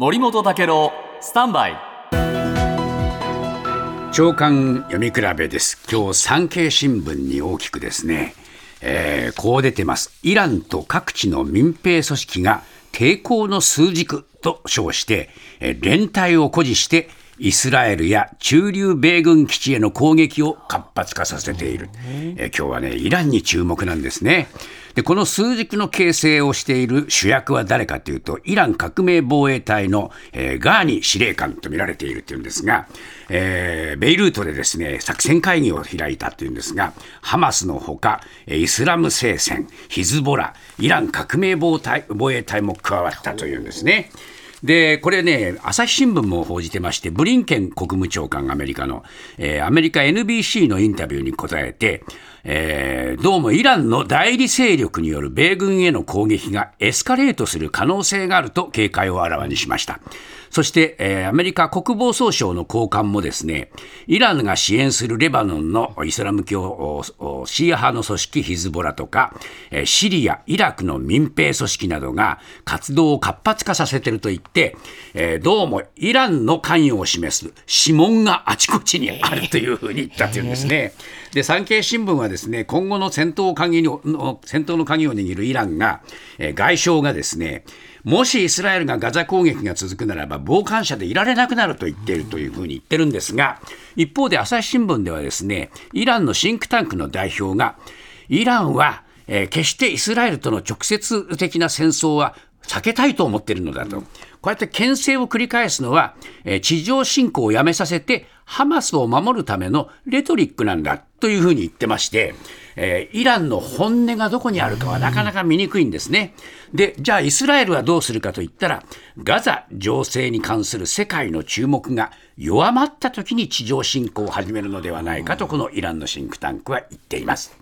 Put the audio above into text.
森本武郎スタンバイ。長官読み比べです。今日産経新聞に大きくですね、えー、こう出てます。イランと各地の民兵組織が抵抗の数軸と称して、えー、連帯を誇示してイスラエルや駐留米軍基地への攻撃を活発化させている、え今日はねイランに注目なんですね。でこの数軸の形成をしている主役は誰かというとイラン革命防衛隊の、えー、ガーニ司令官と見られているというんですが、えー、ベイルートでですね作戦会議を開いたというんですがハマスのほかイスラム聖戦ヒズボライラン革命防衛隊も加わったというんですね。で、これね、朝日新聞も報じてまして、ブリンケン国務長官、アメリカの、えー、アメリカ NBC のインタビューに答えて、えー、どうもイランの代理勢力による米軍への攻撃がエスカレートする可能性があると警戒をあらわにしました。そして、えー、アメリカ国防総省の高官もですね、イランが支援するレバノンのイスラム教シーア派の組織ヒズボラとか、え、シリア、イラクの民兵組織などが活動を活発化させていると言って、えー、どうもイランの関与を示す指紋があちこちにあるというふうに言ったというんですね。で、産経新聞はですね、今後の戦闘鍵の戦闘の鍵を握るイランが、えー、外相がですね、もしイスラエルがガザ攻撃が続くならば傍観者でいられなくなると言っているというふうに言ってるんですが一方で朝日新聞ではですねイランのシンクタンクの代表がイランは、えー、決してイスラエルとの直接的な戦争は避けたいと思っているのだと。こうやって牽制を繰り返すのは、え、地上侵攻をやめさせて、ハマスを守るためのレトリックなんだというふうに言ってまして、えー、イランの本音がどこにあるかはなかなか見にくいんですね。で、じゃあイスラエルはどうするかといったら、ガザ情勢に関する世界の注目が弱まった時に地上侵攻を始めるのではないかと、このイランのシンクタンクは言っています。